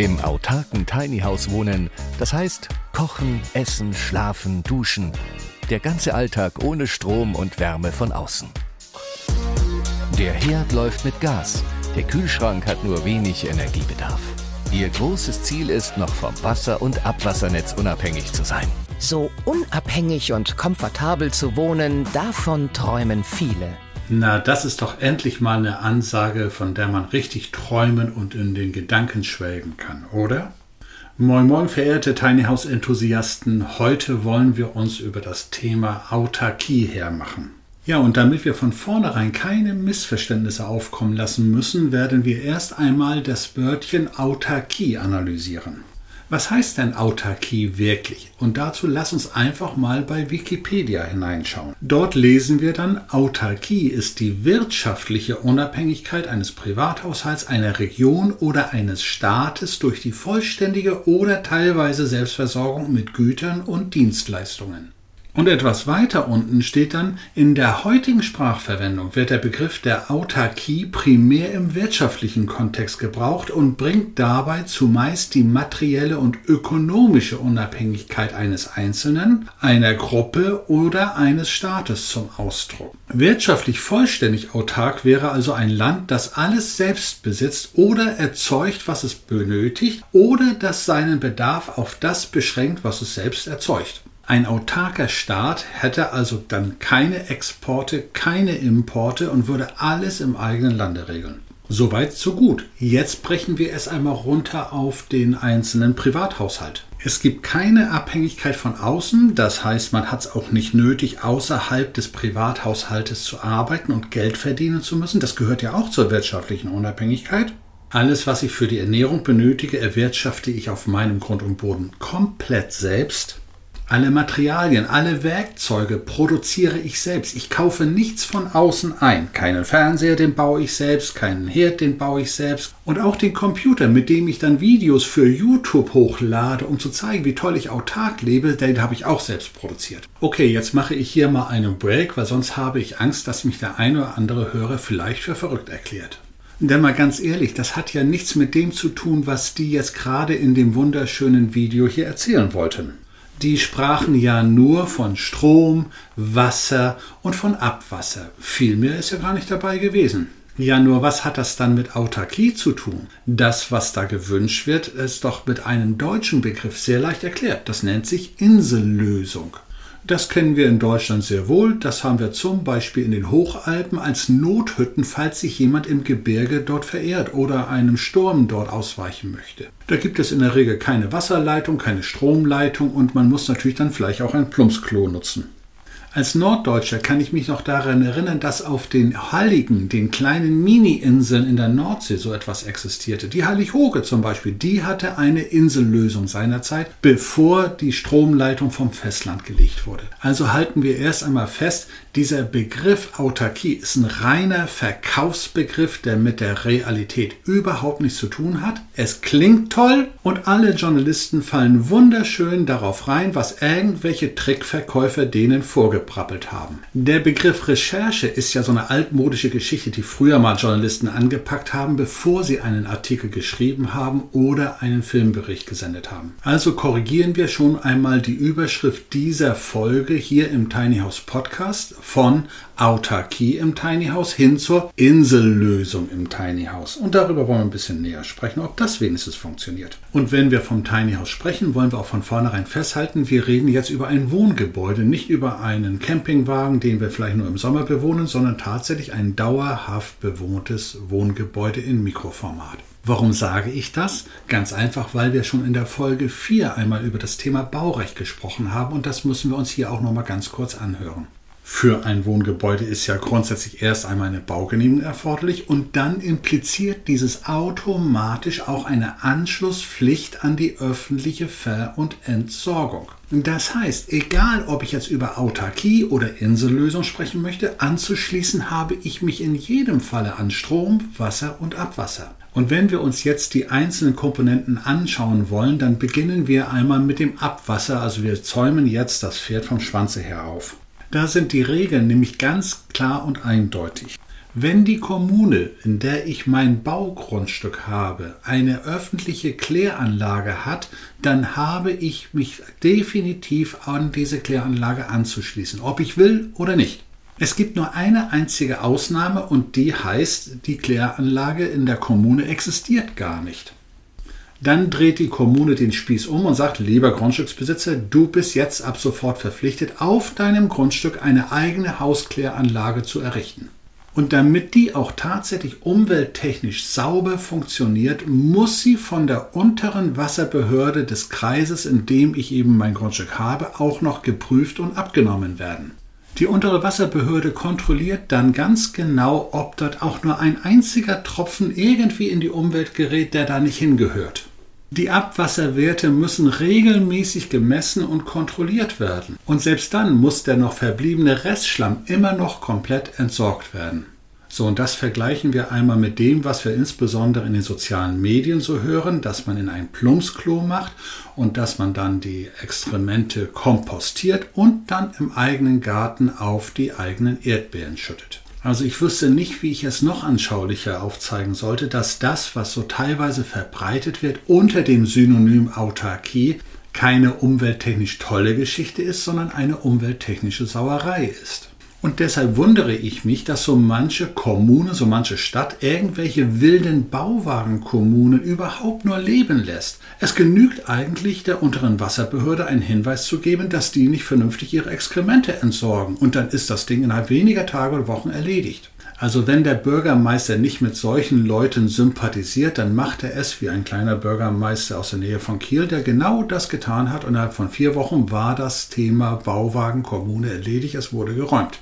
Im autarken Tiny House wohnen, das heißt kochen, essen, schlafen, duschen. Der ganze Alltag ohne Strom und Wärme von außen. Der Herd läuft mit Gas, der Kühlschrank hat nur wenig Energiebedarf. Ihr großes Ziel ist, noch vom Wasser- und Abwassernetz unabhängig zu sein. So unabhängig und komfortabel zu wohnen, davon träumen viele. Na, das ist doch endlich mal eine Ansage, von der man richtig träumen und in den Gedanken schwelgen kann, oder? Moin Moin, verehrte Tiny House Enthusiasten. Heute wollen wir uns über das Thema Autarkie hermachen. Ja, und damit wir von vornherein keine Missverständnisse aufkommen lassen müssen, werden wir erst einmal das Wörtchen Autarkie analysieren. Was heißt denn Autarkie wirklich? Und dazu lass uns einfach mal bei Wikipedia hineinschauen. Dort lesen wir dann, Autarkie ist die wirtschaftliche Unabhängigkeit eines Privathaushalts, einer Region oder eines Staates durch die vollständige oder teilweise Selbstversorgung mit Gütern und Dienstleistungen. Und etwas weiter unten steht dann, in der heutigen Sprachverwendung wird der Begriff der Autarkie primär im wirtschaftlichen Kontext gebraucht und bringt dabei zumeist die materielle und ökonomische Unabhängigkeit eines Einzelnen, einer Gruppe oder eines Staates zum Ausdruck. Wirtschaftlich vollständig autark wäre also ein Land, das alles selbst besitzt oder erzeugt, was es benötigt, oder das seinen Bedarf auf das beschränkt, was es selbst erzeugt. Ein autarker Staat hätte also dann keine Exporte, keine Importe und würde alles im eigenen Lande regeln. Soweit, so gut. Jetzt brechen wir es einmal runter auf den einzelnen Privathaushalt. Es gibt keine Abhängigkeit von außen, das heißt, man hat es auch nicht nötig, außerhalb des Privathaushaltes zu arbeiten und Geld verdienen zu müssen. Das gehört ja auch zur wirtschaftlichen Unabhängigkeit. Alles, was ich für die Ernährung benötige, erwirtschafte ich auf meinem Grund und Boden komplett selbst. Alle Materialien, alle Werkzeuge produziere ich selbst. Ich kaufe nichts von außen ein. Keinen Fernseher, den baue ich selbst, keinen Herd, den baue ich selbst. Und auch den Computer, mit dem ich dann Videos für YouTube hochlade, um zu zeigen, wie toll ich autark lebe, den habe ich auch selbst produziert. Okay, jetzt mache ich hier mal einen Break, weil sonst habe ich Angst, dass mich der eine oder andere Hörer vielleicht für verrückt erklärt. Denn mal ganz ehrlich, das hat ja nichts mit dem zu tun, was die jetzt gerade in dem wunderschönen Video hier erzählen wollten die sprachen ja nur von Strom, Wasser und von Abwasser. Viel mehr ist ja gar nicht dabei gewesen. Ja, nur was hat das dann mit Autarkie zu tun? Das, was da gewünscht wird, ist doch mit einem deutschen Begriff sehr leicht erklärt. Das nennt sich Insellösung. Das kennen wir in Deutschland sehr wohl. Das haben wir zum Beispiel in den Hochalpen als Nothütten, falls sich jemand im Gebirge dort verehrt oder einem Sturm dort ausweichen möchte. Da gibt es in der Regel keine Wasserleitung, keine Stromleitung und man muss natürlich dann vielleicht auch ein Plumpsklo nutzen. Als Norddeutscher kann ich mich noch daran erinnern, dass auf den Halligen, den kleinen Mini-Inseln in der Nordsee, so etwas existierte. Die Hallig-Hoge zum Beispiel, die hatte eine Insellösung seinerzeit, bevor die Stromleitung vom Festland gelegt wurde. Also halten wir erst einmal fest, dieser Begriff Autarkie ist ein reiner Verkaufsbegriff, der mit der Realität überhaupt nichts zu tun hat. Es klingt toll und alle Journalisten fallen wunderschön darauf rein, was irgendwelche Trickverkäufer denen vorgeprappelt haben. Der Begriff Recherche ist ja so eine altmodische Geschichte, die früher mal Journalisten angepackt haben, bevor sie einen Artikel geschrieben haben oder einen Filmbericht gesendet haben. Also korrigieren wir schon einmal die Überschrift dieser Folge hier im Tiny House Podcast von Autarkie im Tiny House hin zur Insellösung im Tiny House. Und darüber wollen wir ein bisschen näher sprechen, ob das wenigstens funktioniert. Und wenn wir vom Tiny House sprechen, wollen wir auch von vornherein festhalten, wir reden jetzt über ein Wohngebäude, nicht über einen Campingwagen, den wir vielleicht nur im Sommer bewohnen, sondern tatsächlich ein dauerhaft bewohntes Wohngebäude in Mikroformat. Warum sage ich das? Ganz einfach, weil wir schon in der Folge 4 einmal über das Thema Baurecht gesprochen haben und das müssen wir uns hier auch noch mal ganz kurz anhören. Für ein Wohngebäude ist ja grundsätzlich erst einmal eine Baugenehmigung erforderlich und dann impliziert dieses automatisch auch eine Anschlusspflicht an die öffentliche Ver- und Entsorgung. Das heißt, egal ob ich jetzt über Autarkie oder Insellösung sprechen möchte, anzuschließen habe ich mich in jedem Falle an Strom, Wasser und Abwasser. Und wenn wir uns jetzt die einzelnen Komponenten anschauen wollen, dann beginnen wir einmal mit dem Abwasser. Also wir zäumen jetzt das Pferd vom Schwanze her auf. Da sind die Regeln nämlich ganz klar und eindeutig. Wenn die Kommune, in der ich mein Baugrundstück habe, eine öffentliche Kläranlage hat, dann habe ich mich definitiv an diese Kläranlage anzuschließen, ob ich will oder nicht. Es gibt nur eine einzige Ausnahme und die heißt, die Kläranlage in der Kommune existiert gar nicht. Dann dreht die Kommune den Spieß um und sagt, lieber Grundstücksbesitzer, du bist jetzt ab sofort verpflichtet, auf deinem Grundstück eine eigene Hauskläranlage zu errichten. Und damit die auch tatsächlich umwelttechnisch sauber funktioniert, muss sie von der unteren Wasserbehörde des Kreises, in dem ich eben mein Grundstück habe, auch noch geprüft und abgenommen werden. Die untere Wasserbehörde kontrolliert dann ganz genau, ob dort auch nur ein einziger Tropfen irgendwie in die Umwelt gerät, der da nicht hingehört. Die Abwasserwerte müssen regelmäßig gemessen und kontrolliert werden. Und selbst dann muss der noch verbliebene Restschlamm immer noch komplett entsorgt werden. So, und das vergleichen wir einmal mit dem, was wir insbesondere in den sozialen Medien so hören, dass man in ein Plumpsklo macht und dass man dann die Exkremente kompostiert und dann im eigenen Garten auf die eigenen Erdbeeren schüttet. Also ich wüsste nicht, wie ich es noch anschaulicher aufzeigen sollte, dass das, was so teilweise verbreitet wird unter dem Synonym Autarkie, keine umwelttechnisch tolle Geschichte ist, sondern eine umwelttechnische Sauerei ist. Und deshalb wundere ich mich, dass so manche Kommune, so manche Stadt irgendwelche wilden Bauwagenkommunen überhaupt nur leben lässt. Es genügt eigentlich der unteren Wasserbehörde einen Hinweis zu geben, dass die nicht vernünftig ihre Exkremente entsorgen. Und dann ist das Ding innerhalb weniger Tage oder Wochen erledigt. Also wenn der Bürgermeister nicht mit solchen Leuten sympathisiert, dann macht er es wie ein kleiner Bürgermeister aus der Nähe von Kiel, der genau das getan hat. Und innerhalb von vier Wochen war das Thema Bauwagenkommune erledigt, es wurde geräumt.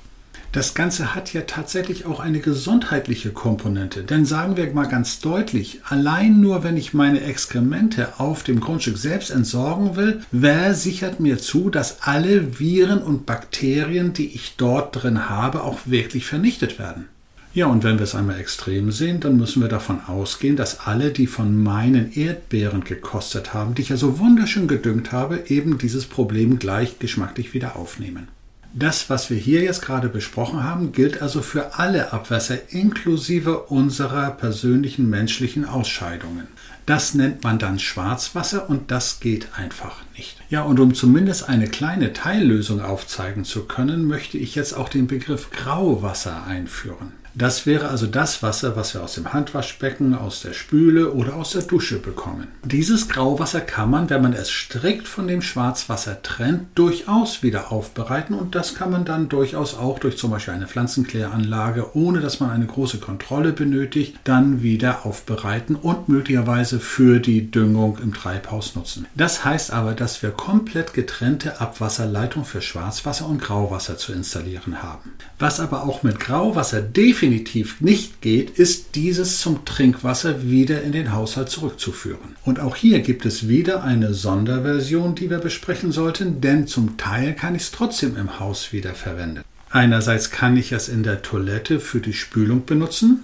Das Ganze hat ja tatsächlich auch eine gesundheitliche Komponente. Denn sagen wir mal ganz deutlich, allein nur wenn ich meine Exkremente auf dem Grundstück selbst entsorgen will, wer sichert mir zu, dass alle Viren und Bakterien, die ich dort drin habe, auch wirklich vernichtet werden? Ja, und wenn wir es einmal extrem sehen, dann müssen wir davon ausgehen, dass alle, die von meinen Erdbeeren gekostet haben, die ich ja so wunderschön gedüngt habe, eben dieses Problem gleich geschmacklich wieder aufnehmen. Das, was wir hier jetzt gerade besprochen haben, gilt also für alle Abwässer inklusive unserer persönlichen menschlichen Ausscheidungen. Das nennt man dann Schwarzwasser und das geht einfach nicht. Ja, und um zumindest eine kleine Teillösung aufzeigen zu können, möchte ich jetzt auch den Begriff Grauwasser einführen. Das wäre also das Wasser, was wir aus dem Handwaschbecken, aus der Spüle oder aus der Dusche bekommen. Dieses Grauwasser kann man, wenn man es strikt von dem Schwarzwasser trennt, durchaus wieder aufbereiten und das kann man dann durchaus auch durch zum Beispiel eine Pflanzenkläranlage, ohne dass man eine große Kontrolle benötigt, dann wieder aufbereiten und möglicherweise für die Düngung im Treibhaus nutzen. Das heißt aber, dass wir komplett getrennte Abwasserleitung für Schwarzwasser und Grauwasser zu installieren haben. Was aber auch mit Grauwasser definitiv definitiv nicht geht, ist dieses zum Trinkwasser wieder in den Haushalt zurückzuführen. Und auch hier gibt es wieder eine Sonderversion, die wir besprechen sollten, denn zum Teil kann ich es trotzdem im Haus wieder verwenden. Einerseits kann ich es in der Toilette für die Spülung benutzen,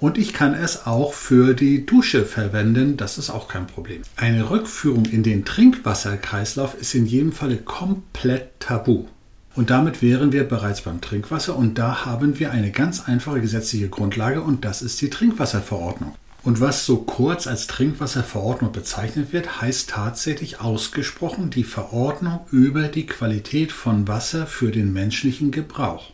und ich kann es auch für die Dusche verwenden, das ist auch kein Problem. Eine Rückführung in den Trinkwasserkreislauf ist in jedem Falle komplett tabu. Und damit wären wir bereits beim Trinkwasser und da haben wir eine ganz einfache gesetzliche Grundlage und das ist die Trinkwasserverordnung. Und was so kurz als Trinkwasserverordnung bezeichnet wird, heißt tatsächlich ausgesprochen die Verordnung über die Qualität von Wasser für den menschlichen Gebrauch.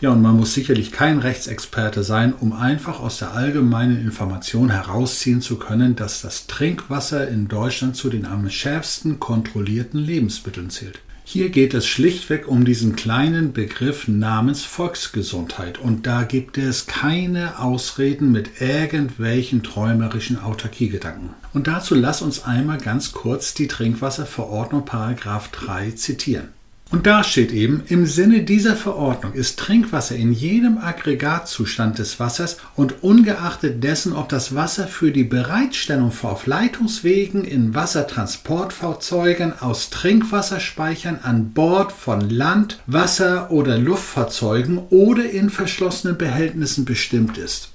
Ja, und man muss sicherlich kein Rechtsexperte sein, um einfach aus der allgemeinen Information herausziehen zu können, dass das Trinkwasser in Deutschland zu den am schärfsten kontrollierten Lebensmitteln zählt. Hier geht es schlichtweg um diesen kleinen Begriff namens Volksgesundheit und da gibt es keine Ausreden mit irgendwelchen träumerischen Autarkiegedanken. Und dazu lass uns einmal ganz kurz die Trinkwasserverordnung Paragraph 3 zitieren. Und da steht eben, im Sinne dieser Verordnung ist Trinkwasser in jedem Aggregatzustand des Wassers und ungeachtet dessen, ob das Wasser für die Bereitstellung auf Leitungswegen in Wassertransportfahrzeugen aus Trinkwasserspeichern an Bord von Land, Wasser oder Luftfahrzeugen oder in verschlossenen Behältnissen bestimmt ist.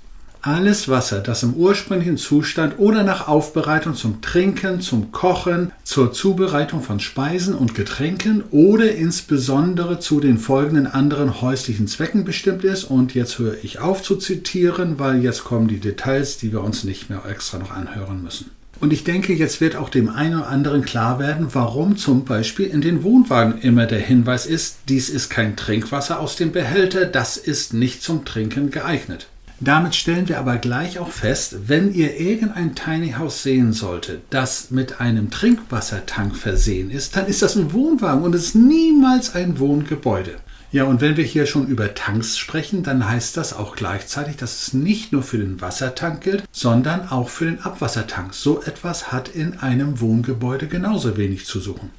Alles Wasser, das im ursprünglichen Zustand oder nach Aufbereitung zum Trinken, zum Kochen, zur Zubereitung von Speisen und Getränken oder insbesondere zu den folgenden anderen häuslichen Zwecken bestimmt ist. Und jetzt höre ich auf zu zitieren, weil jetzt kommen die Details, die wir uns nicht mehr extra noch anhören müssen. Und ich denke, jetzt wird auch dem einen oder anderen klar werden, warum zum Beispiel in den Wohnwagen immer der Hinweis ist, dies ist kein Trinkwasser aus dem Behälter, das ist nicht zum Trinken geeignet. Damit stellen wir aber gleich auch fest, wenn ihr irgendein Tiny House sehen solltet, das mit einem Trinkwassertank versehen ist, dann ist das ein Wohnwagen und es ist niemals ein Wohngebäude. Ja, und wenn wir hier schon über Tanks sprechen, dann heißt das auch gleichzeitig, dass es nicht nur für den Wassertank gilt, sondern auch für den Abwassertank. So etwas hat in einem Wohngebäude genauso wenig zu suchen.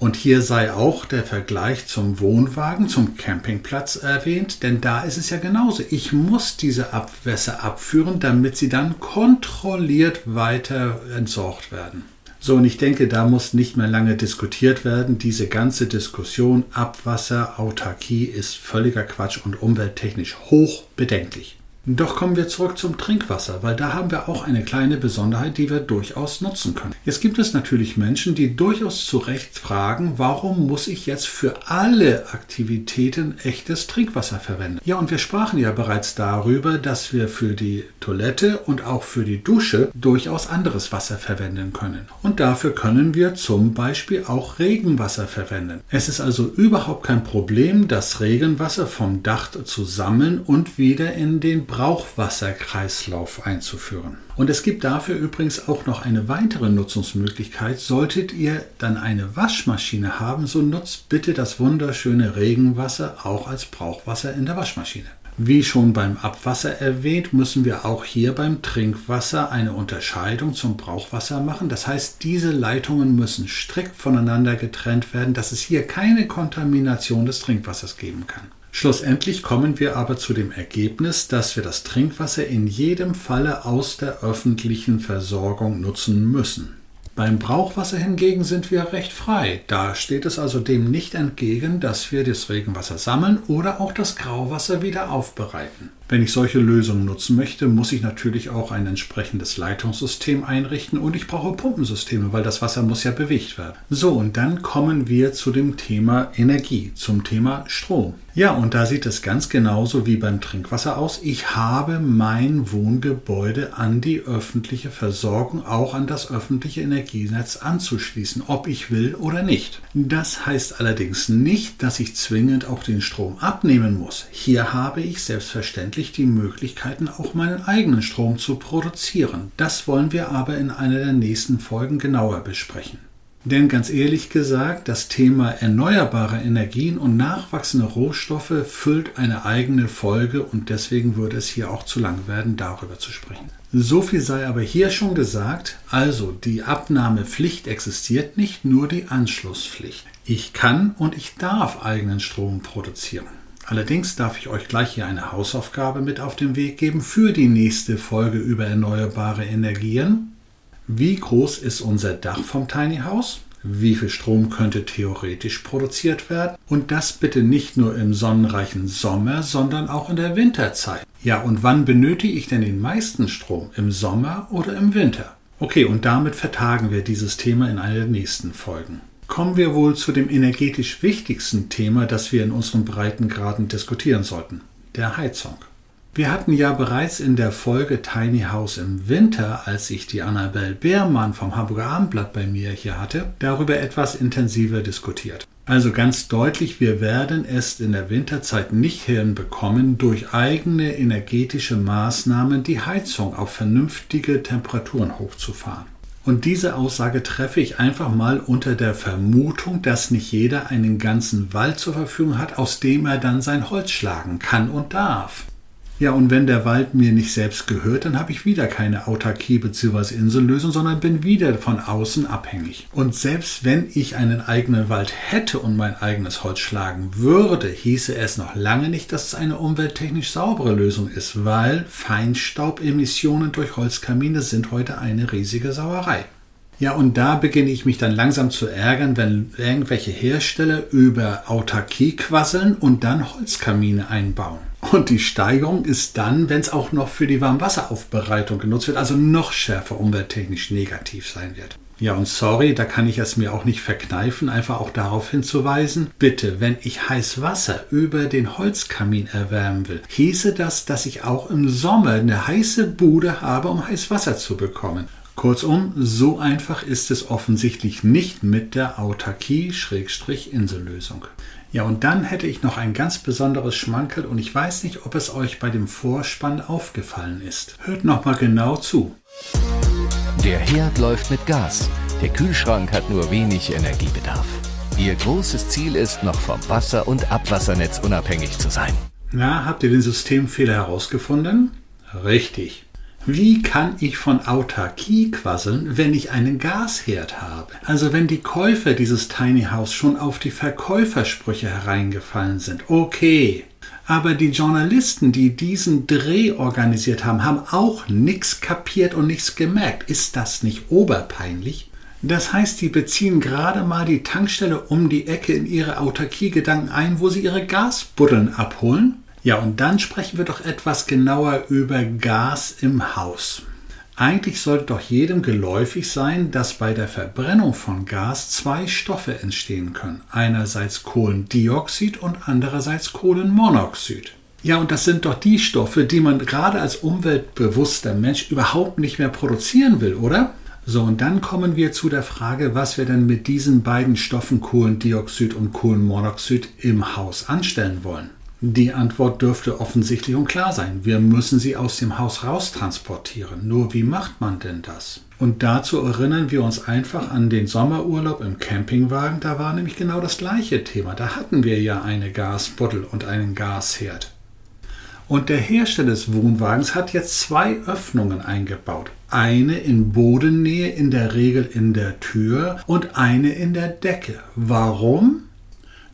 Und hier sei auch der Vergleich zum Wohnwagen, zum Campingplatz erwähnt, denn da ist es ja genauso. Ich muss diese Abwässer abführen, damit sie dann kontrolliert weiter entsorgt werden. So, und ich denke, da muss nicht mehr lange diskutiert werden. Diese ganze Diskussion Abwasser, Autarkie ist völliger Quatsch und umwelttechnisch hoch bedenklich. Doch kommen wir zurück zum Trinkwasser, weil da haben wir auch eine kleine Besonderheit, die wir durchaus nutzen können. Jetzt gibt es natürlich Menschen, die durchaus zu Recht fragen, warum muss ich jetzt für alle Aktivitäten echtes Trinkwasser verwenden? Ja, und wir sprachen ja bereits darüber, dass wir für die Toilette und auch für die Dusche durchaus anderes Wasser verwenden können. Und dafür können wir zum Beispiel auch Regenwasser verwenden. Es ist also überhaupt kein Problem, das Regenwasser vom Dach zu sammeln und wieder in den Brauchwasserkreislauf einzuführen. Und es gibt dafür übrigens auch noch eine weitere Nutzungsmöglichkeit. Solltet ihr dann eine Waschmaschine haben, so nutzt bitte das wunderschöne Regenwasser auch als Brauchwasser in der Waschmaschine. Wie schon beim Abwasser erwähnt, müssen wir auch hier beim Trinkwasser eine Unterscheidung zum Brauchwasser machen. Das heißt, diese Leitungen müssen strikt voneinander getrennt werden, dass es hier keine Kontamination des Trinkwassers geben kann. Schlussendlich kommen wir aber zu dem Ergebnis, dass wir das Trinkwasser in jedem Falle aus der öffentlichen Versorgung nutzen müssen. Beim Brauchwasser hingegen sind wir recht frei. Da steht es also dem nicht entgegen, dass wir das Regenwasser sammeln oder auch das Grauwasser wieder aufbereiten. Wenn ich solche Lösungen nutzen möchte, muss ich natürlich auch ein entsprechendes Leitungssystem einrichten und ich brauche Pumpensysteme, weil das Wasser muss ja bewegt werden. So, und dann kommen wir zu dem Thema Energie, zum Thema Strom. Ja, und da sieht es ganz genauso wie beim Trinkwasser aus. Ich habe mein Wohngebäude an die öffentliche Versorgung, auch an das öffentliche Energienetz anzuschließen, ob ich will oder nicht. Das heißt allerdings nicht, dass ich zwingend auch den Strom abnehmen muss. Hier habe ich selbstverständlich die Möglichkeiten, auch meinen eigenen Strom zu produzieren. Das wollen wir aber in einer der nächsten Folgen genauer besprechen. Denn ganz ehrlich gesagt, das Thema erneuerbare Energien und nachwachsende Rohstoffe füllt eine eigene Folge und deswegen würde es hier auch zu lang werden, darüber zu sprechen. So viel sei aber hier schon gesagt, also die Abnahmepflicht existiert nicht, nur die Anschlusspflicht. Ich kann und ich darf eigenen Strom produzieren. Allerdings darf ich euch gleich hier eine Hausaufgabe mit auf den Weg geben für die nächste Folge über erneuerbare Energien. Wie groß ist unser Dach vom Tiny House? Wie viel Strom könnte theoretisch produziert werden? Und das bitte nicht nur im sonnenreichen Sommer, sondern auch in der Winterzeit. Ja, und wann benötige ich denn den meisten Strom? Im Sommer oder im Winter? Okay, und damit vertagen wir dieses Thema in einer der nächsten Folgen. Kommen wir wohl zu dem energetisch wichtigsten Thema, das wir in unseren Breitengraden diskutieren sollten, der Heizung. Wir hatten ja bereits in der Folge Tiny House im Winter, als ich die Annabelle Beermann vom Hamburger Abendblatt bei mir hier hatte, darüber etwas intensiver diskutiert. Also ganz deutlich, wir werden es in der Winterzeit nicht hinbekommen, durch eigene energetische Maßnahmen die Heizung auf vernünftige Temperaturen hochzufahren. Und diese Aussage treffe ich einfach mal unter der Vermutung, dass nicht jeder einen ganzen Wald zur Verfügung hat, aus dem er dann sein Holz schlagen kann und darf. Ja, und wenn der Wald mir nicht selbst gehört, dann habe ich wieder keine Autarkie bzw. Insellösung, sondern bin wieder von außen abhängig. Und selbst wenn ich einen eigenen Wald hätte und mein eigenes Holz schlagen würde, hieße es noch lange nicht, dass es eine umwelttechnisch saubere Lösung ist, weil Feinstaubemissionen durch Holzkamine sind heute eine riesige Sauerei. Ja, und da beginne ich mich dann langsam zu ärgern, wenn irgendwelche Hersteller über Autarkie quasseln und dann Holzkamine einbauen. Und die Steigerung ist dann, wenn es auch noch für die Warmwasseraufbereitung genutzt wird, also noch schärfer umwelttechnisch negativ sein wird. Ja, und sorry, da kann ich es mir auch nicht verkneifen, einfach auch darauf hinzuweisen, bitte, wenn ich heiß Wasser über den Holzkamin erwärmen will, hieße das, dass ich auch im Sommer eine heiße Bude habe, um heiß Wasser zu bekommen. Kurzum, so einfach ist es offensichtlich nicht mit der Autarkie-Insellösung. Ja, und dann hätte ich noch ein ganz besonderes Schmankerl und ich weiß nicht, ob es euch bei dem Vorspann aufgefallen ist. Hört noch mal genau zu. Der Herd läuft mit Gas. Der Kühlschrank hat nur wenig Energiebedarf. Ihr großes Ziel ist, noch vom Wasser- und Abwassernetz unabhängig zu sein. Na, habt ihr den Systemfehler herausgefunden? Richtig. Wie kann ich von Autarkie quasseln, wenn ich einen Gasherd habe? Also wenn die Käufer dieses Tiny House schon auf die Verkäufersprüche hereingefallen sind. Okay. Aber die Journalisten, die diesen Dreh organisiert haben, haben auch nichts kapiert und nichts gemerkt. Ist das nicht oberpeinlich? Das heißt, die beziehen gerade mal die Tankstelle um die Ecke in ihre Autarkie-Gedanken ein, wo sie ihre Gasbuddeln abholen ja, und dann sprechen wir doch etwas genauer über Gas im Haus. Eigentlich sollte doch jedem geläufig sein, dass bei der Verbrennung von Gas zwei Stoffe entstehen können. Einerseits Kohlendioxid und andererseits Kohlenmonoxid. Ja, und das sind doch die Stoffe, die man gerade als umweltbewusster Mensch überhaupt nicht mehr produzieren will, oder? So, und dann kommen wir zu der Frage, was wir denn mit diesen beiden Stoffen Kohlendioxid und Kohlenmonoxid im Haus anstellen wollen. Die Antwort dürfte offensichtlich und klar sein. Wir müssen sie aus dem Haus raustransportieren. Nur wie macht man denn das? Und dazu erinnern wir uns einfach an den Sommerurlaub im Campingwagen. Da war nämlich genau das gleiche Thema. Da hatten wir ja eine Gasbuddel und einen Gasherd. Und der Hersteller des Wohnwagens hat jetzt zwei Öffnungen eingebaut. Eine in Bodennähe, in der Regel in der Tür und eine in der Decke. Warum?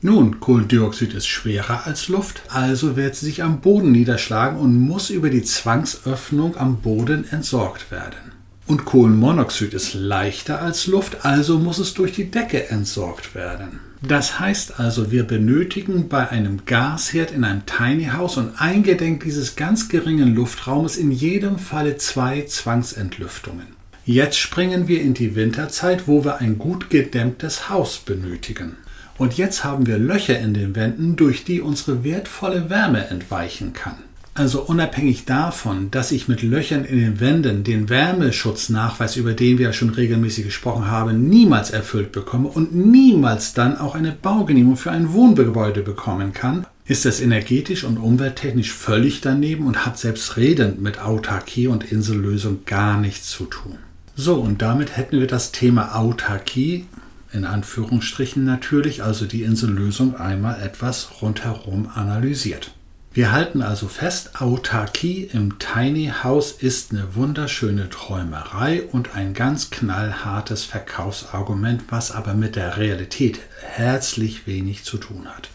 Nun, Kohlendioxid ist schwerer als Luft, also wird sie sich am Boden niederschlagen und muss über die Zwangsöffnung am Boden entsorgt werden. Und Kohlenmonoxid ist leichter als Luft, also muss es durch die Decke entsorgt werden. Das heißt also, wir benötigen bei einem Gasherd in einem Tiny House und eingedenk dieses ganz geringen Luftraumes in jedem Falle zwei Zwangsentlüftungen. Jetzt springen wir in die Winterzeit, wo wir ein gut gedämmtes Haus benötigen. Und jetzt haben wir Löcher in den Wänden, durch die unsere wertvolle Wärme entweichen kann. Also unabhängig davon, dass ich mit Löchern in den Wänden den Wärmeschutznachweis, über den wir ja schon regelmäßig gesprochen haben, niemals erfüllt bekomme und niemals dann auch eine Baugenehmigung für ein Wohngebäude bekommen kann, ist es energetisch und umwelttechnisch völlig daneben und hat selbstredend mit Autarkie und Insellösung gar nichts zu tun. So, und damit hätten wir das Thema Autarkie in Anführungsstrichen natürlich, also die Insellösung einmal etwas rundherum analysiert. Wir halten also fest, Autarkie im Tiny House ist eine wunderschöne Träumerei und ein ganz knallhartes Verkaufsargument, was aber mit der Realität herzlich wenig zu tun hat.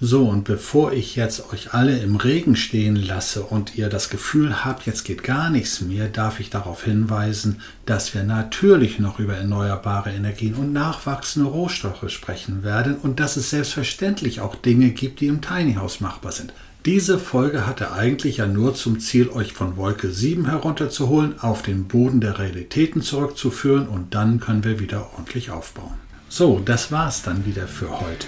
So, und bevor ich jetzt euch alle im Regen stehen lasse und ihr das Gefühl habt, jetzt geht gar nichts mehr, darf ich darauf hinweisen, dass wir natürlich noch über erneuerbare Energien und nachwachsende Rohstoffe sprechen werden und dass es selbstverständlich auch Dinge gibt, die im Tiny House machbar sind. Diese Folge hatte eigentlich ja nur zum Ziel, euch von Wolke 7 herunterzuholen, auf den Boden der Realitäten zurückzuführen und dann können wir wieder ordentlich aufbauen. So, das war's dann wieder für heute.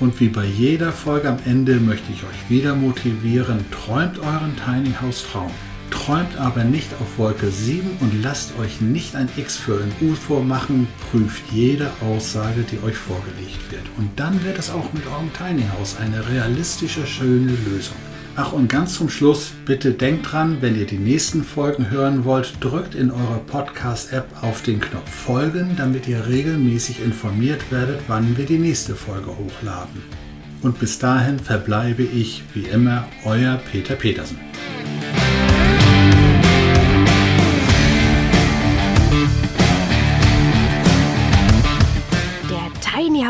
Und wie bei jeder Folge am Ende möchte ich euch wieder motivieren, träumt euren Tiny House Traum. Träumt aber nicht auf Wolke 7 und lasst euch nicht ein X für ein U vormachen. Prüft jede Aussage, die euch vorgelegt wird. Und dann wird es auch mit eurem Tiny House eine realistische, schöne Lösung. Ach und ganz zum Schluss, bitte denkt dran, wenn ihr die nächsten Folgen hören wollt, drückt in eurer Podcast-App auf den Knopf Folgen, damit ihr regelmäßig informiert werdet, wann wir die nächste Folge hochladen. Und bis dahin verbleibe ich, wie immer, euer Peter Petersen.